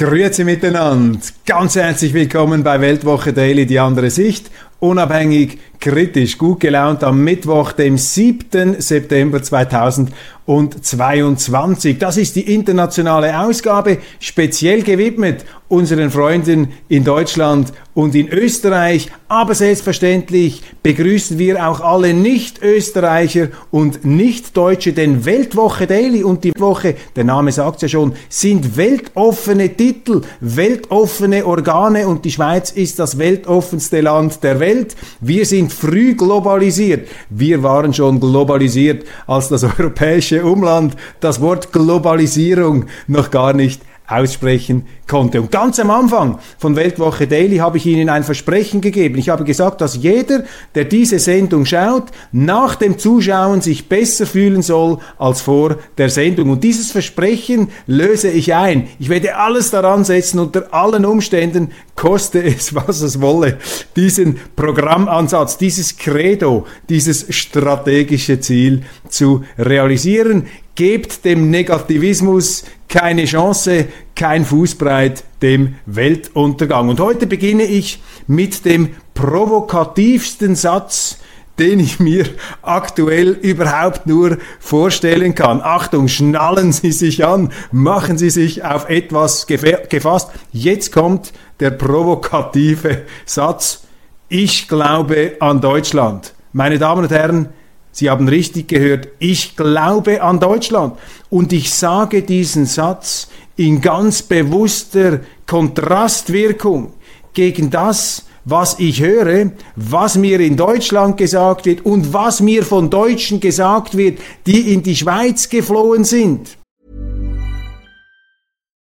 Grüezi miteinander. Ganz herzlich willkommen bei Weltwoche Daily, die andere Sicht. Unabhängig, kritisch, gut gelaunt am Mittwoch, dem 7. September 2022. Das ist die internationale Ausgabe, speziell gewidmet unseren Freunden in Deutschland und in Österreich. Aber selbstverständlich begrüßen wir auch alle Nicht-Österreicher und Nicht-Deutsche, denn Weltwoche Daily und die Woche, der Name sagt ja schon, sind weltoffene Titel, weltoffene Organe und die Schweiz ist das weltoffenste Land der Welt. Wir sind früh globalisiert. Wir waren schon globalisiert, als das europäische Umland das Wort Globalisierung noch gar nicht aussprechen konnte. Und ganz am Anfang von Weltwoche Daily habe ich Ihnen ein Versprechen gegeben. Ich habe gesagt, dass jeder, der diese Sendung schaut, nach dem Zuschauen sich besser fühlen soll als vor der Sendung. Und dieses Versprechen löse ich ein. Ich werde alles daran setzen, unter allen Umständen, koste es, was es wolle, diesen Programmansatz, dieses Credo, dieses strategische Ziel zu realisieren. Gebt dem Negativismus keine Chance, kein Fußbreit dem Weltuntergang. Und heute beginne ich mit dem provokativsten Satz, den ich mir aktuell überhaupt nur vorstellen kann. Achtung, schnallen Sie sich an, machen Sie sich auf etwas gefasst. Jetzt kommt der provokative Satz. Ich glaube an Deutschland. Meine Damen und Herren, Sie haben richtig gehört, ich glaube an Deutschland. Und ich sage diesen Satz in ganz bewusster Kontrastwirkung gegen das, was ich höre, was mir in Deutschland gesagt wird und was mir von Deutschen gesagt wird, die in die Schweiz geflohen sind.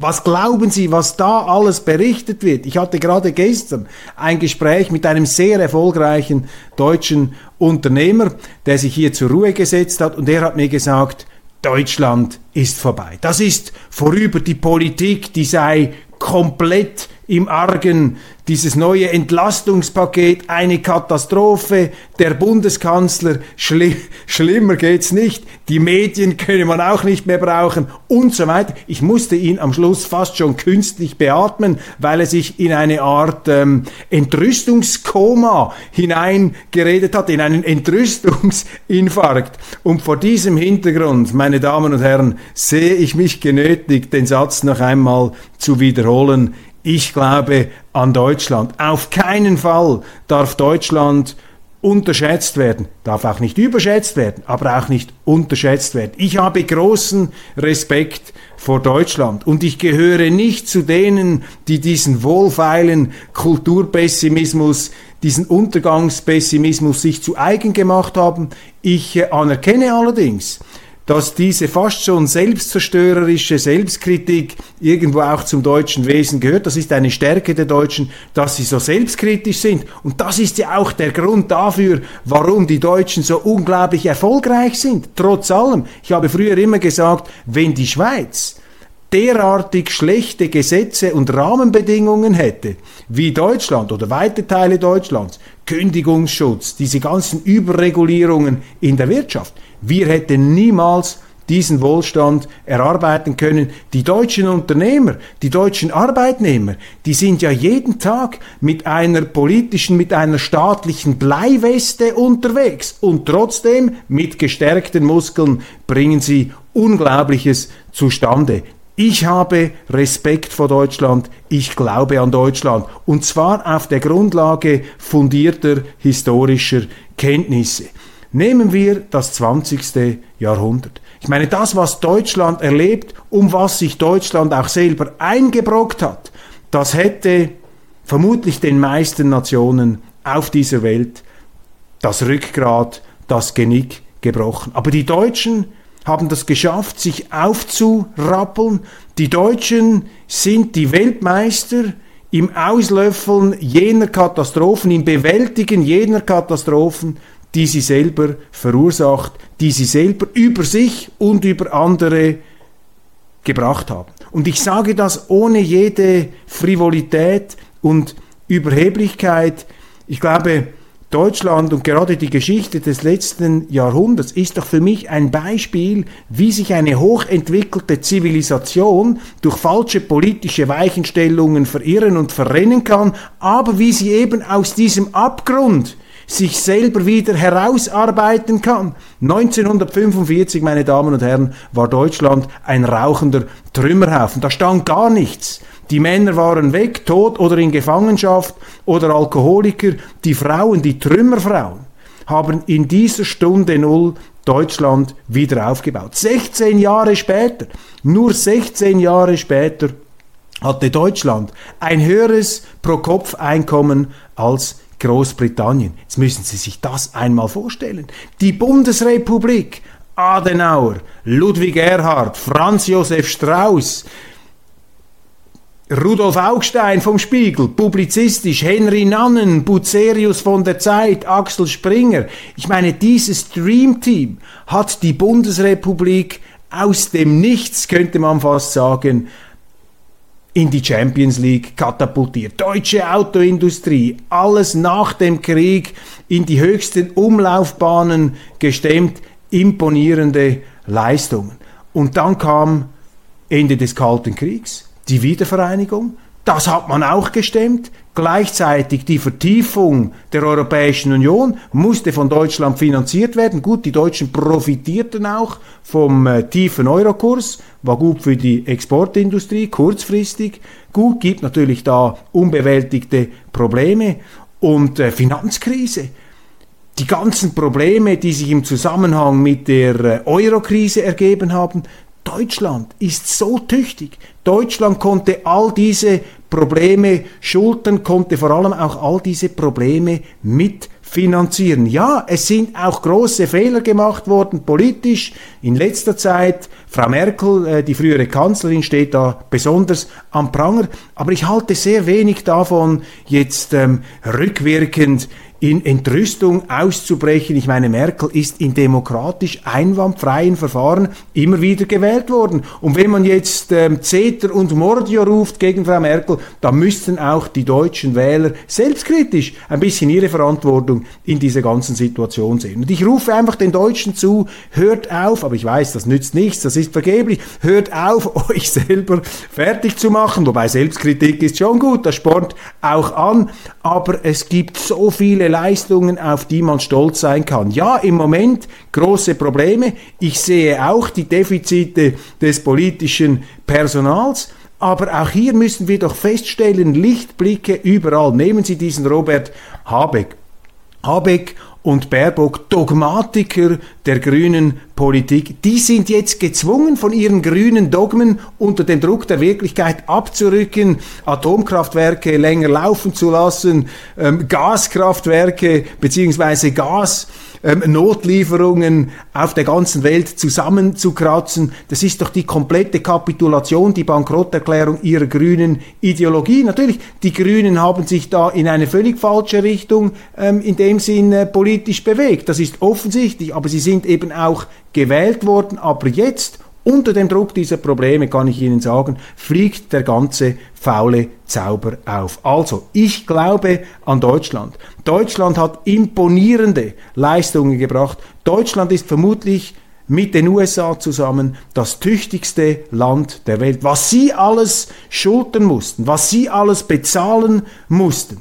Was glauben Sie, was da alles berichtet wird? Ich hatte gerade gestern ein Gespräch mit einem sehr erfolgreichen deutschen Unternehmer, der sich hier zur Ruhe gesetzt hat und der hat mir gesagt, Deutschland ist vorbei. Das ist vorüber die Politik, die sei komplett im Argen dieses neue Entlastungspaket eine Katastrophe, der Bundeskanzler, schli schlimmer geht's nicht, die Medien könne man auch nicht mehr brauchen und so weiter. Ich musste ihn am Schluss fast schon künstlich beatmen, weil er sich in eine Art ähm, Entrüstungskoma hineingeredet hat, in einen Entrüstungsinfarkt. Und vor diesem Hintergrund, meine Damen und Herren, sehe ich mich genötigt, den Satz noch einmal zu wiederholen ich glaube an Deutschland. Auf keinen Fall darf Deutschland unterschätzt werden, darf auch nicht überschätzt werden, aber auch nicht unterschätzt werden. Ich habe großen Respekt vor Deutschland und ich gehöre nicht zu denen, die diesen wohlfeilen Kulturpessimismus, diesen Untergangspessimismus sich zu eigen gemacht haben. Ich äh, anerkenne allerdings, dass diese fast schon selbstzerstörerische Selbstkritik irgendwo auch zum deutschen Wesen gehört. Das ist eine Stärke der Deutschen, dass sie so selbstkritisch sind. Und das ist ja auch der Grund dafür, warum die Deutschen so unglaublich erfolgreich sind. Trotz allem. Ich habe früher immer gesagt, wenn die Schweiz derartig schlechte Gesetze und Rahmenbedingungen hätte, wie Deutschland oder weite Teile Deutschlands, Kündigungsschutz, diese ganzen Überregulierungen in der Wirtschaft, wir hätten niemals diesen Wohlstand erarbeiten können. Die deutschen Unternehmer, die deutschen Arbeitnehmer, die sind ja jeden Tag mit einer politischen, mit einer staatlichen Bleiweste unterwegs und trotzdem mit gestärkten Muskeln bringen sie Unglaubliches zustande. Ich habe Respekt vor Deutschland, ich glaube an Deutschland und zwar auf der Grundlage fundierter historischer Kenntnisse. Nehmen wir das 20. Jahrhundert. Ich meine, das, was Deutschland erlebt, um was sich Deutschland auch selber eingebrockt hat, das hätte vermutlich den meisten Nationen auf dieser Welt das Rückgrat, das Genick gebrochen. Aber die Deutschen haben das geschafft, sich aufzurappeln. Die Deutschen sind die Weltmeister im Auslöffeln jener Katastrophen, im Bewältigen jener Katastrophen, die sie selber verursacht, die sie selber über sich und über andere gebracht haben. Und ich sage das ohne jede Frivolität und Überheblichkeit. Ich glaube, Deutschland und gerade die Geschichte des letzten Jahrhunderts ist doch für mich ein Beispiel, wie sich eine hochentwickelte Zivilisation durch falsche politische Weichenstellungen verirren und verrennen kann, aber wie sie eben aus diesem Abgrund sich selber wieder herausarbeiten kann. 1945, meine Damen und Herren, war Deutschland ein rauchender Trümmerhaufen. Da stand gar nichts. Die Männer waren weg, tot oder in Gefangenschaft oder Alkoholiker. Die Frauen, die Trümmerfrauen, haben in dieser Stunde Null Deutschland wieder aufgebaut. 16 Jahre später, nur 16 Jahre später, hatte Deutschland ein höheres Pro-Kopf-Einkommen als Großbritannien. Jetzt müssen Sie sich das einmal vorstellen. Die Bundesrepublik, Adenauer, Ludwig Erhard, Franz Josef Strauß, Rudolf Augstein vom Spiegel, publizistisch, Henry Nannen, Bucerius von der Zeit, Axel Springer. Ich meine, dieses Dreamteam hat die Bundesrepublik aus dem Nichts, könnte man fast sagen, in die Champions League katapultiert. Deutsche Autoindustrie, alles nach dem Krieg in die höchsten Umlaufbahnen gestemmt, imponierende Leistungen. Und dann kam Ende des Kalten Kriegs, die Wiedervereinigung, das hat man auch gestemmt. Gleichzeitig die Vertiefung der Europäischen Union musste von Deutschland finanziert werden. Gut, die Deutschen profitierten auch vom äh, tiefen Eurokurs, war gut für die Exportindustrie, kurzfristig. Gut, gibt natürlich da unbewältigte Probleme und äh, Finanzkrise. Die ganzen Probleme, die sich im Zusammenhang mit der äh, Eurokrise ergeben haben, Deutschland ist so tüchtig. Deutschland konnte all diese Probleme schultern, konnte vor allem auch all diese Probleme mitfinanzieren. Ja, es sind auch große Fehler gemacht worden, politisch. In letzter Zeit, Frau Merkel, äh, die frühere Kanzlerin, steht da besonders am Pranger. Aber ich halte sehr wenig davon, jetzt ähm, rückwirkend in Entrüstung auszubrechen. Ich meine, Merkel ist in demokratisch einwandfreien Verfahren immer wieder gewählt worden. Und wenn man jetzt ähm, Zeter und Mordio ruft gegen Frau Merkel, dann müssten auch die deutschen Wähler selbstkritisch ein bisschen ihre Verantwortung in dieser ganzen Situation sehen. Und ich rufe einfach den Deutschen zu, hört auf, aber ich weiß, das nützt nichts, das ist vergeblich, hört auf, euch selber fertig zu machen, wobei Selbstkritik ist schon gut, das spornt auch an, aber es gibt so viele Leistungen, auf die man stolz sein kann. Ja, im Moment große Probleme. Ich sehe auch die Defizite des politischen Personals. Aber auch hier müssen wir doch feststellen, Lichtblicke überall. Nehmen Sie diesen Robert Habeck. Habeck und Baerbock Dogmatiker der grünen Politik, die sind jetzt gezwungen, von ihren grünen Dogmen unter dem Druck der Wirklichkeit abzurücken, Atomkraftwerke länger laufen zu lassen, ähm, Gaskraftwerke beziehungsweise Gas ähm, auf der ganzen Welt zusammenzukratzen. Das ist doch die komplette Kapitulation, die Bankrotterklärung ihrer grünen Ideologie. Natürlich, die Grünen haben sich da in eine völlig falsche Richtung ähm, in dem Sinn äh, politisch bewegt. Das ist offensichtlich, aber sie sind eben auch gewählt worden. Aber jetzt unter dem Druck dieser Probleme, kann ich Ihnen sagen, fliegt der ganze faule Zauber auf. Also, ich glaube an Deutschland. Deutschland hat imponierende Leistungen gebracht. Deutschland ist vermutlich mit den USA zusammen das tüchtigste Land der Welt. Was sie alles schultern mussten, was sie alles bezahlen mussten.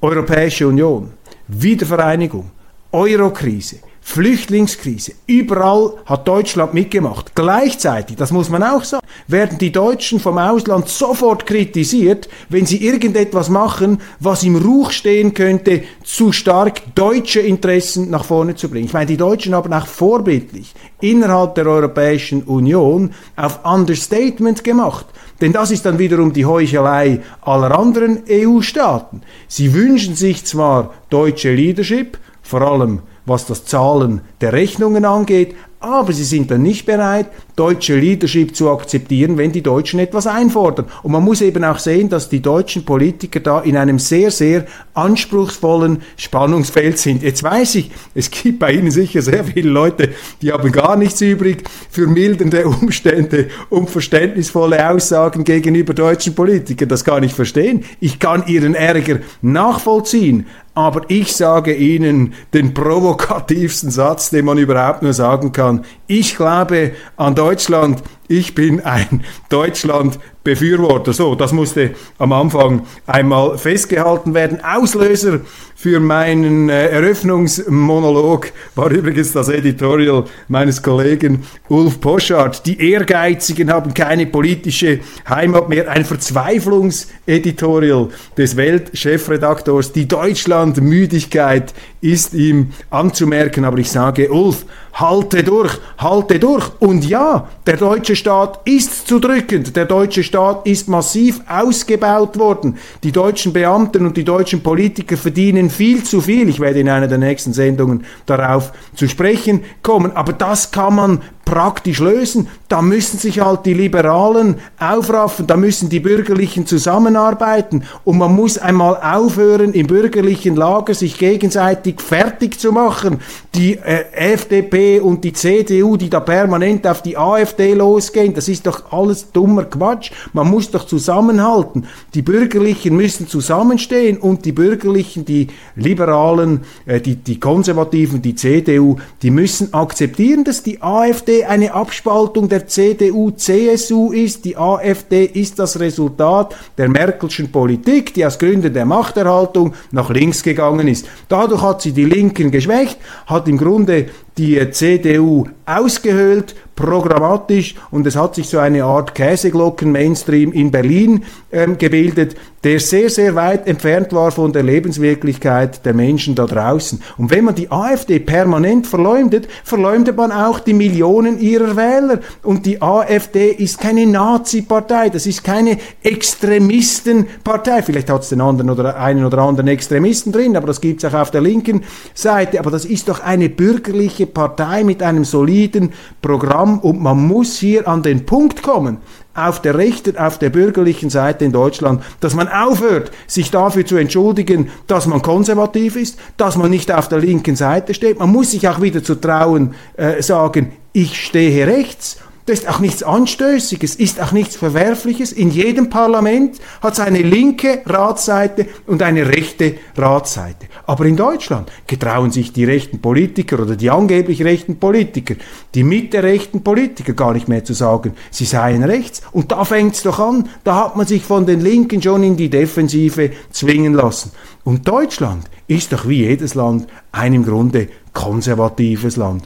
Europäische Union, Wiedervereinigung, Eurokrise, Flüchtlingskrise. Überall hat Deutschland mitgemacht. Gleichzeitig, das muss man auch sagen, werden die Deutschen vom Ausland sofort kritisiert, wenn sie irgendetwas machen, was im Ruch stehen könnte, zu stark deutsche Interessen nach vorne zu bringen. Ich meine, die Deutschen haben auch vorbildlich innerhalb der Europäischen Union auf Understatement gemacht. Denn das ist dann wiederum die Heuchelei aller anderen EU-Staaten. Sie wünschen sich zwar deutsche Leadership, vor allem was das Zahlen der Rechnungen angeht, aber sie sind dann nicht bereit, deutsche Leadership zu akzeptieren, wenn die Deutschen etwas einfordern. Und man muss eben auch sehen, dass die deutschen Politiker da in einem sehr, sehr anspruchsvollen Spannungsfeld sind. Jetzt weiß ich, es gibt bei Ihnen sicher sehr viele Leute, die haben gar nichts übrig für mildernde Umstände und verständnisvolle Aussagen gegenüber deutschen Politikern. Das kann ich verstehen. Ich kann Ihren Ärger nachvollziehen. Aber ich sage Ihnen den provokativsten Satz, den man überhaupt nur sagen kann. Ich glaube an Deutschland. Ich bin ein Deutschland-Befürworter. So, das musste am Anfang einmal festgehalten werden. Auslöser für meinen äh, Eröffnungsmonolog war übrigens das Editorial meines Kollegen Ulf Poschardt. Die Ehrgeizigen haben keine politische Heimat mehr. Ein Verzweiflungseditorial des Weltchefredaktors. Die Deutschlandmüdigkeit ist ihm anzumerken. Aber ich sage, Ulf, halte durch, halte durch. Und ja, der deutsche Staat ist zu drückend. Der deutsche Staat ist massiv ausgebaut worden. Die deutschen Beamten und die deutschen Politiker verdienen viel zu viel. Ich werde in einer der nächsten Sendungen darauf zu sprechen kommen. Aber das kann man praktisch lösen. Da müssen sich halt die Liberalen aufraffen, da müssen die Bürgerlichen zusammenarbeiten und man muss einmal aufhören, im bürgerlichen Lager sich gegenseitig fertig zu machen. Die äh, FDP und die CDU, die da permanent auf die AfD losgehen, das ist doch alles dummer Quatsch. Man muss doch zusammenhalten. Die Bürgerlichen müssen zusammenstehen und die Bürgerlichen, die Liberalen, äh, die, die Konservativen, die CDU, die müssen akzeptieren, dass die AfD eine Abspaltung der CDU-CSU ist. Die AfD ist das Resultat der Merkelschen Politik, die aus Gründen der Machterhaltung nach links gegangen ist. Dadurch hat sie die Linken geschwächt, hat im Grunde die CDU ausgehöhlt, programmatisch und es hat sich so eine Art Käseglocken-Mainstream in Berlin ähm, gebildet, der sehr, sehr weit entfernt war von der Lebenswirklichkeit der Menschen da draußen. Und wenn man die AfD permanent verleumdet, verleumdet man auch die Millionen ihrer Wähler. Und die AfD ist keine Nazi-Partei, das ist keine Extremistenpartei. Vielleicht hat es den anderen oder einen oder anderen Extremisten drin, aber das gibt es auch auf der linken Seite. Aber das ist doch eine bürgerliche Partei mit einem soliden Programm und man muss hier an den Punkt kommen auf der rechten, auf der bürgerlichen Seite in Deutschland, dass man aufhört, sich dafür zu entschuldigen, dass man konservativ ist, dass man nicht auf der linken Seite steht. Man muss sich auch wieder zu trauen, äh, sagen, ich stehe rechts das ist auch nichts Anstößiges, ist auch nichts Verwerfliches. In jedem Parlament hat es eine linke Ratsseite und eine rechte Ratsseite. Aber in Deutschland getrauen sich die rechten Politiker oder die angeblich rechten Politiker, die mittelrechten Politiker gar nicht mehr zu sagen, sie seien rechts. Und da fängt es doch an, da hat man sich von den Linken schon in die Defensive zwingen lassen. Und Deutschland ist doch wie jedes Land ein im Grunde konservatives Land.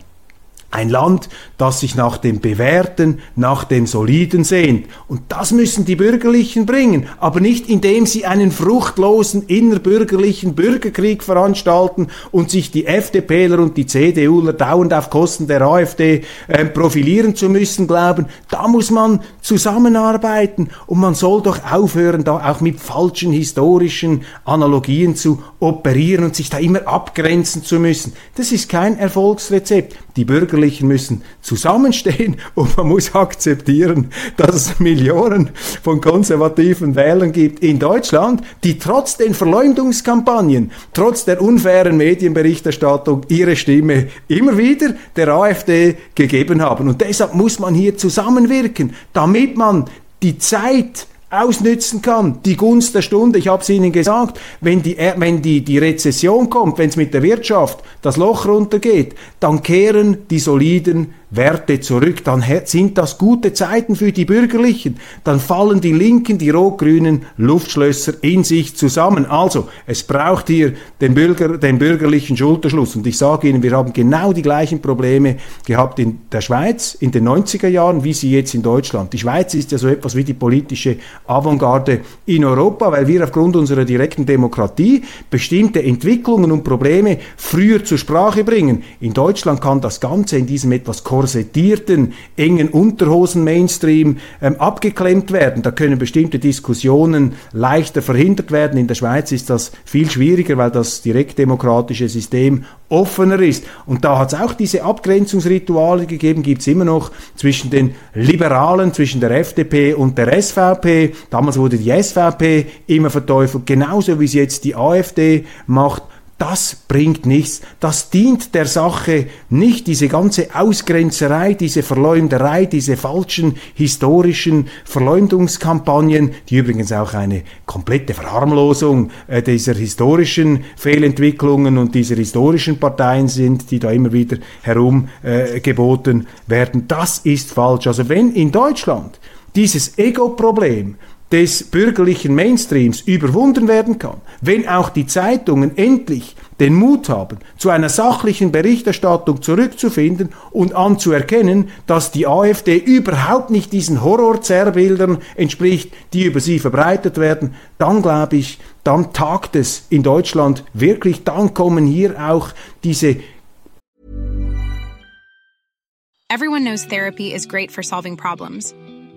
Ein Land, das sich nach dem Bewährten, nach dem Soliden sehnt. Und das müssen die Bürgerlichen bringen, aber nicht indem sie einen fruchtlosen innerbürgerlichen Bürgerkrieg veranstalten und sich die FDPler und die CDUler dauernd auf Kosten der AfD äh, profilieren zu müssen glauben. Da muss man zusammenarbeiten und man soll doch aufhören, da auch mit falschen historischen Analogien zu operieren und sich da immer abgrenzen zu müssen. Das ist kein Erfolgsrezept. Die Bürgerlichen müssen zusammenstehen und man muss akzeptieren, dass es Millionen von konservativen Wählern gibt in Deutschland, die trotz den Verleumdungskampagnen, trotz der unfairen Medienberichterstattung ihre Stimme immer wieder der AfD gegeben haben. Und deshalb muss man hier zusammenwirken, damit man die Zeit ausnützen kann, die Gunst der Stunde. Ich habe es Ihnen gesagt, wenn die, wenn die, die Rezession kommt, wenn es mit der Wirtschaft das Loch runtergeht, dann kehren die soliden Werte zurück, dann sind das gute Zeiten für die Bürgerlichen. Dann fallen die linken, die rot-grünen Luftschlösser in sich zusammen. Also, es braucht hier den, Bürger, den bürgerlichen Schulterschluss. Und ich sage Ihnen, wir haben genau die gleichen Probleme gehabt in der Schweiz in den 90er Jahren, wie sie jetzt in Deutschland. Die Schweiz ist ja so etwas wie die politische Avantgarde in Europa, weil wir aufgrund unserer direkten Demokratie bestimmte Entwicklungen und Probleme früher zur Sprache bringen. In Deutschland kann das Ganze in diesem etwas korsettierten, engen Unterhosen-Mainstream ähm, abgeklemmt werden. Da können bestimmte Diskussionen leichter verhindert werden. In der Schweiz ist das viel schwieriger, weil das direktdemokratische System offener ist. Und da hat es auch diese Abgrenzungsrituale gegeben, gibt es immer noch zwischen den Liberalen, zwischen der FDP und der SVP. Damals wurde die SVP immer verteufelt, genauso wie es jetzt die AfD macht. Das bringt nichts. Das dient der Sache nicht. Diese ganze Ausgrenzerei, diese Verleumderei, diese falschen historischen Verleumdungskampagnen, die übrigens auch eine komplette Verharmlosung äh, dieser historischen Fehlentwicklungen und dieser historischen Parteien sind, die da immer wieder herumgeboten äh, werden. Das ist falsch. Also wenn in Deutschland dieses Ego-Problem des bürgerlichen Mainstreams überwunden werden kann, wenn auch die Zeitungen endlich den Mut haben, zu einer sachlichen Berichterstattung zurückzufinden und anzuerkennen, dass die AfD überhaupt nicht diesen Horrorzerrbildern entspricht, die über sie verbreitet werden, dann glaube ich, dann tagt es in Deutschland wirklich, dann kommen hier auch diese Everyone knows therapy is great for solving problems.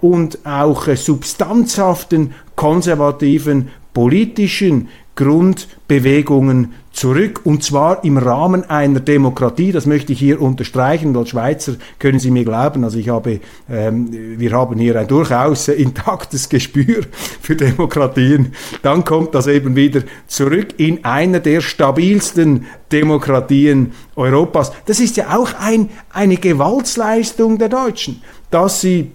und auch äh, substanzhaften konservativen politischen Grundbewegungen zurück und zwar im Rahmen einer Demokratie. Das möchte ich hier unterstreichen. Als Schweizer können Sie mir glauben, also ich habe, ähm, wir haben hier ein durchaus intaktes Gespür für Demokratien. Dann kommt das eben wieder zurück in einer der stabilsten Demokratien Europas. Das ist ja auch ein, eine Gewaltsleistung der Deutschen, dass sie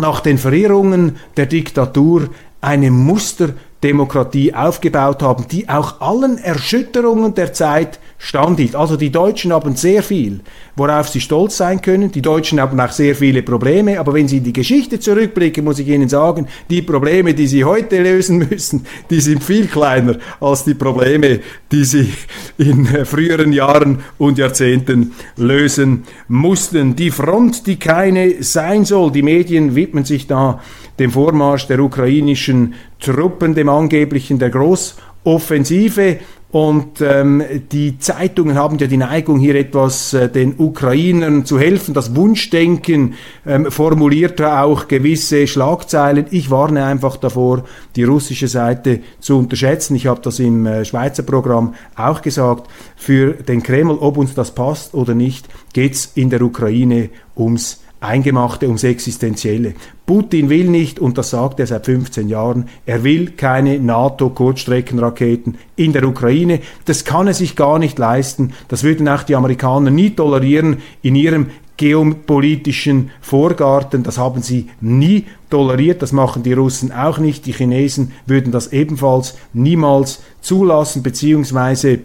nach den Verirrungen der Diktatur eine Muster Demokratie aufgebaut haben, die auch allen Erschütterungen der Zeit standhielt. Also die Deutschen haben sehr viel, worauf sie stolz sein können. Die Deutschen haben auch sehr viele Probleme, aber wenn sie in die Geschichte zurückblicken, muss ich Ihnen sagen, die Probleme, die sie heute lösen müssen, die sind viel kleiner als die Probleme, die sie in früheren Jahren und Jahrzehnten lösen mussten. Die Front, die keine sein soll. Die Medien widmen sich da dem Vormarsch der ukrainischen Truppen, dem angeblichen der Großoffensive. Und ähm, die Zeitungen haben ja die Neigung, hier etwas äh, den Ukrainern zu helfen. Das Wunschdenken ähm, formuliert auch gewisse Schlagzeilen. Ich warne einfach davor, die russische Seite zu unterschätzen. Ich habe das im äh, Schweizer Programm auch gesagt. Für den Kreml, ob uns das passt oder nicht, geht's in der Ukraine ums Eingemachte, ums Existenzielle. Putin will nicht, und das sagt er seit 15 Jahren, er will keine NATO-Kurzstreckenraketen in der Ukraine. Das kann er sich gar nicht leisten. Das würden auch die Amerikaner nie tolerieren in ihrem geopolitischen Vorgarten. Das haben sie nie toleriert. Das machen die Russen auch nicht. Die Chinesen würden das ebenfalls niemals zulassen, beziehungsweise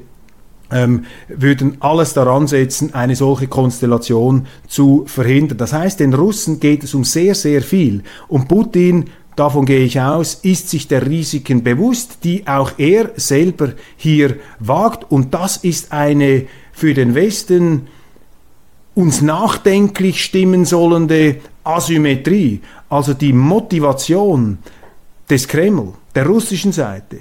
ähm, würden alles daran setzen, eine solche Konstellation zu verhindern. Das heißt, den Russen geht es um sehr, sehr viel. Und Putin davon gehe ich aus, ist sich der Risiken bewusst, die auch er selber hier wagt. Und das ist eine für den Westen uns nachdenklich stimmen sollende Asymmetrie, also die Motivation des Kreml, der russischen Seite,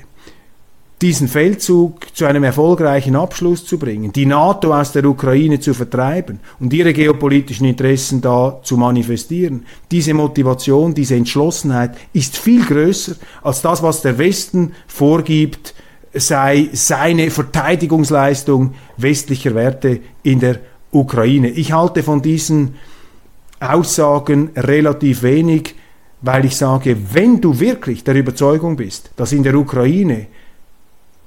diesen Feldzug zu einem erfolgreichen Abschluss zu bringen, die NATO aus der Ukraine zu vertreiben und ihre geopolitischen Interessen da zu manifestieren. Diese Motivation, diese Entschlossenheit ist viel größer als das, was der Westen vorgibt, sei seine Verteidigungsleistung westlicher Werte in der Ukraine. Ich halte von diesen Aussagen relativ wenig, weil ich sage, wenn du wirklich der Überzeugung bist, dass in der Ukraine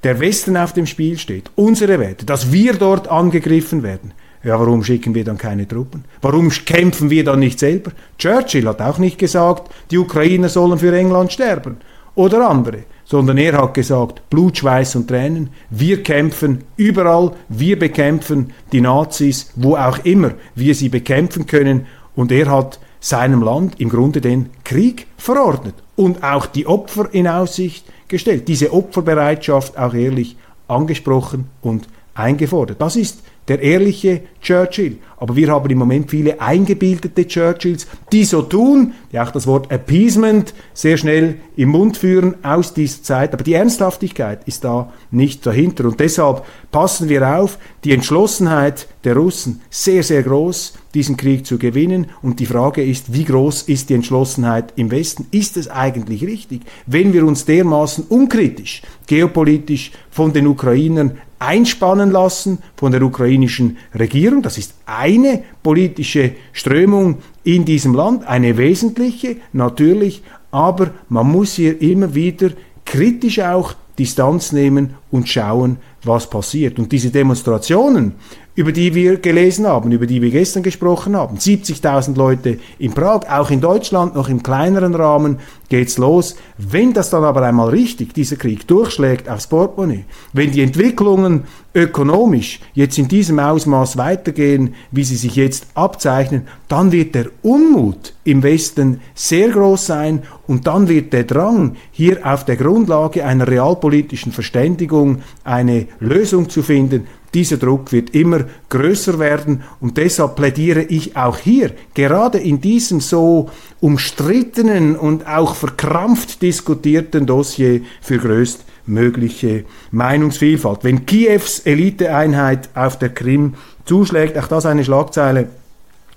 der Westen auf dem Spiel steht, unsere Werte, dass wir dort angegriffen werden, ja, warum schicken wir dann keine Truppen? Warum kämpfen wir dann nicht selber? Churchill hat auch nicht gesagt, die Ukrainer sollen für England sterben oder andere, sondern er hat gesagt, Blut, Schweiß und Tränen, wir kämpfen überall, wir bekämpfen die Nazis, wo auch immer wir sie bekämpfen können. Und er hat seinem Land im Grunde den Krieg verordnet und auch die Opfer in Aussicht gestellt, diese Opferbereitschaft auch ehrlich angesprochen und eingefordert. Das ist der ehrliche Churchill. Aber wir haben im Moment viele eingebildete Churchills, die so tun, die auch das Wort Appeasement sehr schnell im Mund führen aus dieser Zeit. Aber die Ernsthaftigkeit ist da nicht dahinter. Und deshalb passen wir auf, die Entschlossenheit der Russen sehr, sehr groß, diesen Krieg zu gewinnen. Und die Frage ist, wie groß ist die Entschlossenheit im Westen? Ist es eigentlich richtig, wenn wir uns dermaßen unkritisch, geopolitisch von den Ukrainern einspannen lassen von der ukrainischen Regierung. Das ist eine politische Strömung in diesem Land, eine wesentliche, natürlich, aber man muss hier immer wieder kritisch auch Distanz nehmen und schauen, was passiert. Und diese Demonstrationen, über die wir gelesen haben, über die wir gestern gesprochen haben. 70.000 Leute in Prag, auch in Deutschland noch im kleineren Rahmen geht's los. Wenn das dann aber einmal richtig, dieser Krieg, durchschlägt aufs Portemonnaie, wenn die Entwicklungen ökonomisch jetzt in diesem Ausmaß weitergehen, wie sie sich jetzt abzeichnen, dann wird der Unmut im Westen sehr groß sein und dann wird der Drang, hier auf der Grundlage einer realpolitischen Verständigung eine Lösung zu finden, dieser Druck wird immer größer werden und deshalb plädiere ich auch hier, gerade in diesem so umstrittenen und auch verkrampft diskutierten Dossier für größtmögliche Meinungsvielfalt. Wenn Kiews Eliteeinheit auf der Krim zuschlägt, auch das eine Schlagzeile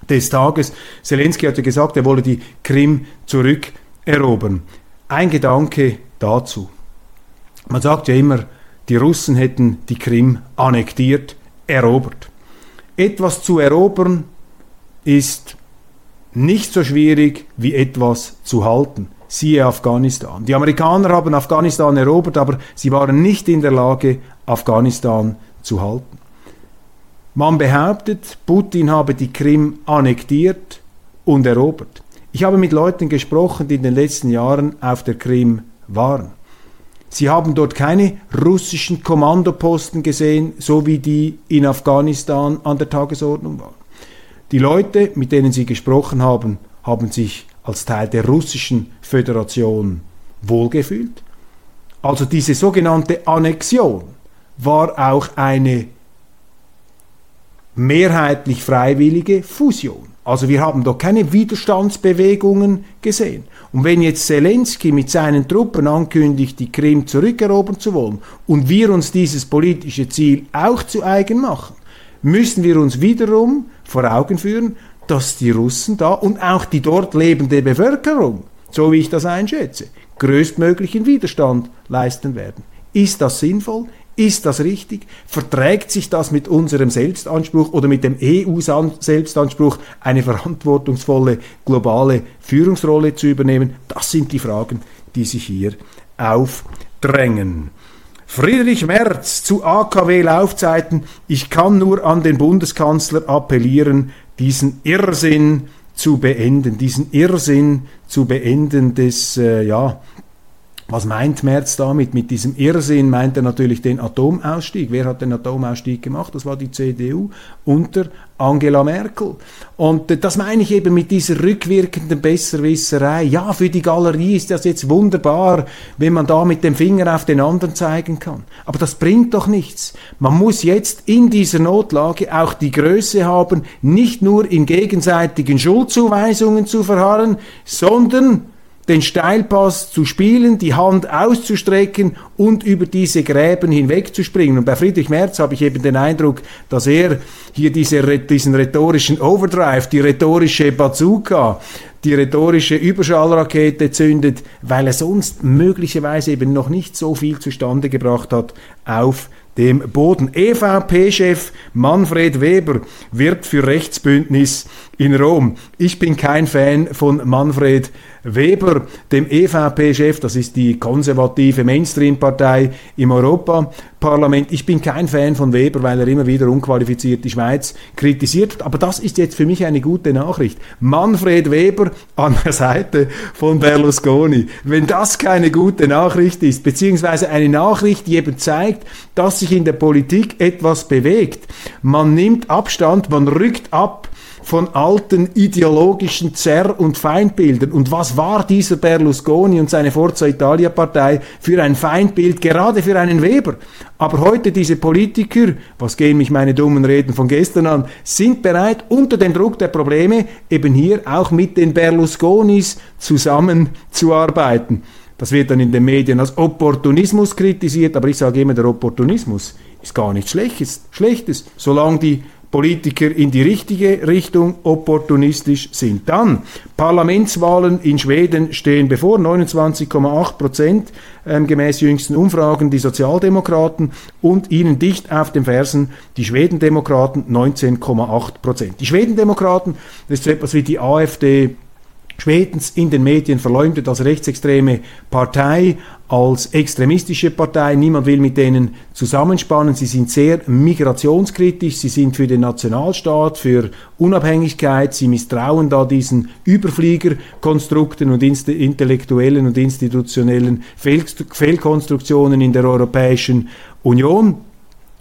des Tages. Zelensky hatte gesagt, er wolle die Krim zurückerobern. Ein Gedanke dazu. Man sagt ja immer, die Russen hätten die Krim annektiert, erobert. Etwas zu erobern ist nicht so schwierig wie etwas zu halten. Siehe Afghanistan. Die Amerikaner haben Afghanistan erobert, aber sie waren nicht in der Lage, Afghanistan zu halten. Man behauptet, Putin habe die Krim annektiert und erobert. Ich habe mit Leuten gesprochen, die in den letzten Jahren auf der Krim waren. Sie haben dort keine russischen Kommandoposten gesehen, so wie die in Afghanistan an der Tagesordnung waren. Die Leute, mit denen Sie gesprochen haben, haben sich als Teil der russischen Föderation wohlgefühlt. Also diese sogenannte Annexion war auch eine mehrheitlich freiwillige Fusion. Also wir haben doch keine Widerstandsbewegungen gesehen. Und wenn jetzt Zelensky mit seinen Truppen ankündigt, die Krim zurückerobern zu wollen und wir uns dieses politische Ziel auch zu eigen machen, müssen wir uns wiederum vor Augen führen, dass die Russen da und auch die dort lebende Bevölkerung, so wie ich das einschätze, größtmöglichen Widerstand leisten werden. Ist das sinnvoll? Ist das richtig? Verträgt sich das mit unserem Selbstanspruch oder mit dem EU-Selbstanspruch, eine verantwortungsvolle globale Führungsrolle zu übernehmen? Das sind die Fragen, die sich hier aufdrängen. Friedrich Merz zu AKW-Laufzeiten. Ich kann nur an den Bundeskanzler appellieren, diesen Irrsinn zu beenden, diesen Irrsinn zu beenden des, äh, ja, was meint Merz damit? Mit diesem Irrsinn meint er natürlich den Atomausstieg. Wer hat den Atomausstieg gemacht? Das war die CDU unter Angela Merkel. Und äh, das meine ich eben mit dieser rückwirkenden Besserwisserei. Ja, für die Galerie ist das jetzt wunderbar, wenn man da mit dem Finger auf den anderen zeigen kann. Aber das bringt doch nichts. Man muss jetzt in dieser Notlage auch die Größe haben, nicht nur in gegenseitigen Schuldzuweisungen zu verharren, sondern den Steilpass zu spielen, die Hand auszustrecken und über diese Gräben hinwegzuspringen. Und bei Friedrich Merz habe ich eben den Eindruck, dass er hier diese, diesen rhetorischen Overdrive, die rhetorische Bazooka, die rhetorische Überschallrakete zündet, weil er sonst möglicherweise eben noch nicht so viel zustande gebracht hat auf dem Boden. EVP-Chef Manfred Weber wirbt für Rechtsbündnis in Rom. Ich bin kein Fan von Manfred Weber, dem EVP-Chef, das ist die konservative Mainstream-Partei im Europaparlament. Ich bin kein Fan von Weber, weil er immer wieder unqualifiziert die Schweiz kritisiert. Aber das ist jetzt für mich eine gute Nachricht. Manfred Weber an der Seite von Berlusconi. Wenn das keine gute Nachricht ist, beziehungsweise eine Nachricht, die eben zeigt, dass sich in der Politik etwas bewegt. Man nimmt Abstand, man rückt ab von alten ideologischen Zerr- und Feindbildern. Und was war dieser Berlusconi und seine Forza Italia-Partei für ein Feindbild, gerade für einen Weber? Aber heute diese Politiker, was gehen mich meine dummen Reden von gestern an, sind bereit, unter dem Druck der Probleme eben hier auch mit den Berlusconis zusammenzuarbeiten. Das wird dann in den Medien als Opportunismus kritisiert, aber ich sage immer, der Opportunismus ist gar nichts Schlechtes, Schlechtes solange die Politiker in die richtige Richtung opportunistisch sind. Dann Parlamentswahlen in Schweden stehen bevor 29,8 Prozent ähm, gemäß jüngsten Umfragen die Sozialdemokraten und ihnen dicht auf den Fersen die Schwedendemokraten 19,8 Prozent. Die Schwedendemokraten, das ist so etwas wie die AfD Schwedens in den Medien verleumdet als rechtsextreme Partei, als extremistische Partei. Niemand will mit denen zusammenspannen. Sie sind sehr migrationskritisch. Sie sind für den Nationalstaat, für Unabhängigkeit. Sie misstrauen da diesen Überfliegerkonstrukten und intellektuellen und institutionellen Fehlkonstruktionen in der Europäischen Union.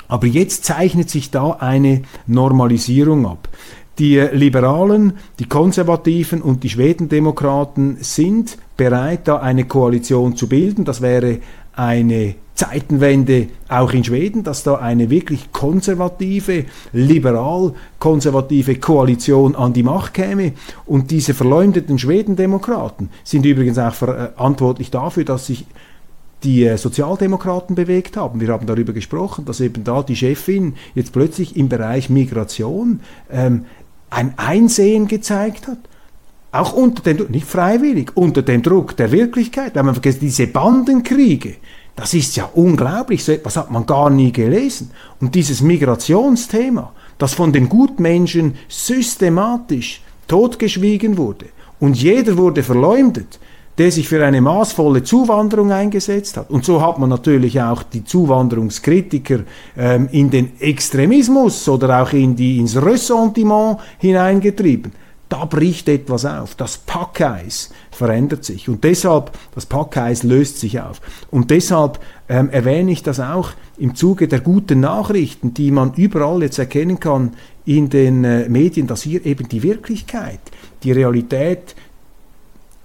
Aber jetzt zeichnet sich da eine Normalisierung ab. Die Liberalen, die Konservativen und die Schwedendemokraten sind bereit, da eine Koalition zu bilden. Das wäre eine Zeitenwende auch in Schweden, dass da eine wirklich konservative, liberal-konservative Koalition an die Macht käme. Und diese verleumdeten Schwedendemokraten sind übrigens auch verantwortlich dafür, dass sich die äh, Sozialdemokraten bewegt haben. Wir haben darüber gesprochen, dass eben da die Chefin jetzt plötzlich im Bereich Migration ähm, ein Einsehen gezeigt hat. Auch unter dem, nicht freiwillig, unter dem Druck der Wirklichkeit. Wenn man vergisst, diese Bandenkriege, das ist ja unglaublich, so etwas hat man gar nie gelesen. Und dieses Migrationsthema, das von den Gutmenschen systematisch totgeschwiegen wurde und jeder wurde verleumdet, der sich für eine maßvolle Zuwanderung eingesetzt hat. Und so hat man natürlich auch die Zuwanderungskritiker ähm, in den Extremismus oder auch in die, ins Ressentiment hineingetrieben. Da bricht etwas auf. Das Packeis verändert sich. Und deshalb, das Packeis löst sich auf. Und deshalb ähm, erwähne ich das auch im Zuge der guten Nachrichten, die man überall jetzt erkennen kann in den äh, Medien, dass hier eben die Wirklichkeit, die Realität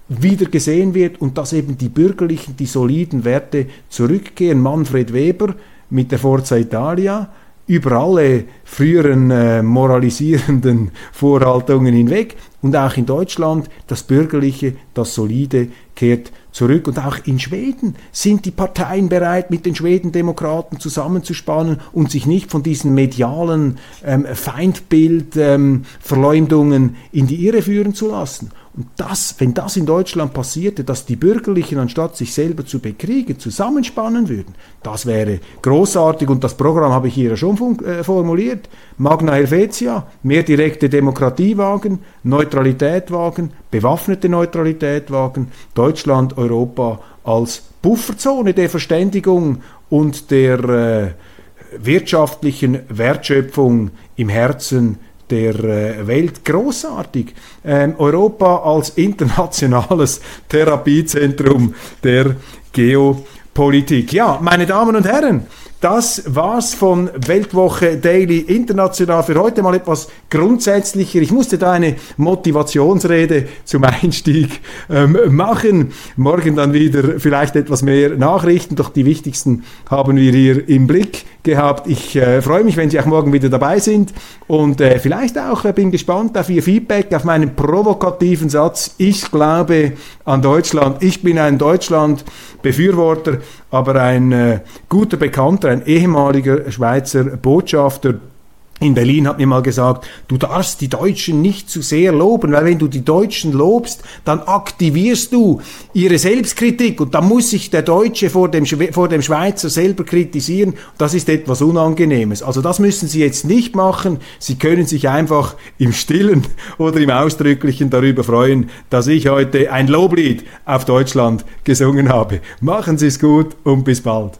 wieder gesehen wird und dass eben die bürgerlichen, die soliden Werte zurückgehen. Manfred Weber mit der Forza Italia über alle früheren äh, moralisierenden Vorhaltungen hinweg. Und auch in Deutschland das Bürgerliche, das Solide kehrt zurück. Und auch in Schweden sind die Parteien bereit, mit den Schwedendemokraten zusammenzuspannen und sich nicht von diesen medialen ähm, Feindbildverleumdungen ähm, in die Irre führen zu lassen. Und das, wenn das in Deutschland passierte, dass die Bürgerlichen anstatt sich selber zu bekriegen, zusammenspannen würden, das wäre großartig und das Programm habe ich hier ja schon äh, formuliert. Magna Helvetia, mehr direkte Demokratie wagen, Neutralität wagen, bewaffnete Neutralität wagen, Deutschland, Europa als Bufferzone der Verständigung und der äh, wirtschaftlichen Wertschöpfung im Herzen der äh, Welt großartig. Ähm, Europa als internationales Therapiezentrum der Geopolitik. Ja, meine Damen und Herren, das war's von Weltwoche Daily International für heute mal etwas grundsätzlicher. Ich musste da eine Motivationsrede zum Einstieg ähm, machen. Morgen dann wieder vielleicht etwas mehr Nachrichten, doch die wichtigsten haben wir hier im Blick gehabt. Ich äh, freue mich, wenn Sie auch morgen wieder dabei sind und äh, vielleicht auch äh, bin gespannt auf Ihr Feedback, auf meinen provokativen Satz. Ich glaube an Deutschland. Ich bin ein Deutschland-Befürworter, aber ein äh, guter Bekannter, ein ehemaliger Schweizer Botschafter in Berlin hat mir mal gesagt, du darfst die Deutschen nicht zu sehr loben, weil wenn du die Deutschen lobst, dann aktivierst du ihre Selbstkritik und dann muss sich der Deutsche vor dem, vor dem Schweizer selber kritisieren. Das ist etwas Unangenehmes. Also das müssen Sie jetzt nicht machen. Sie können sich einfach im Stillen oder im Ausdrücklichen darüber freuen, dass ich heute ein Loblied auf Deutschland gesungen habe. Machen Sie es gut und bis bald.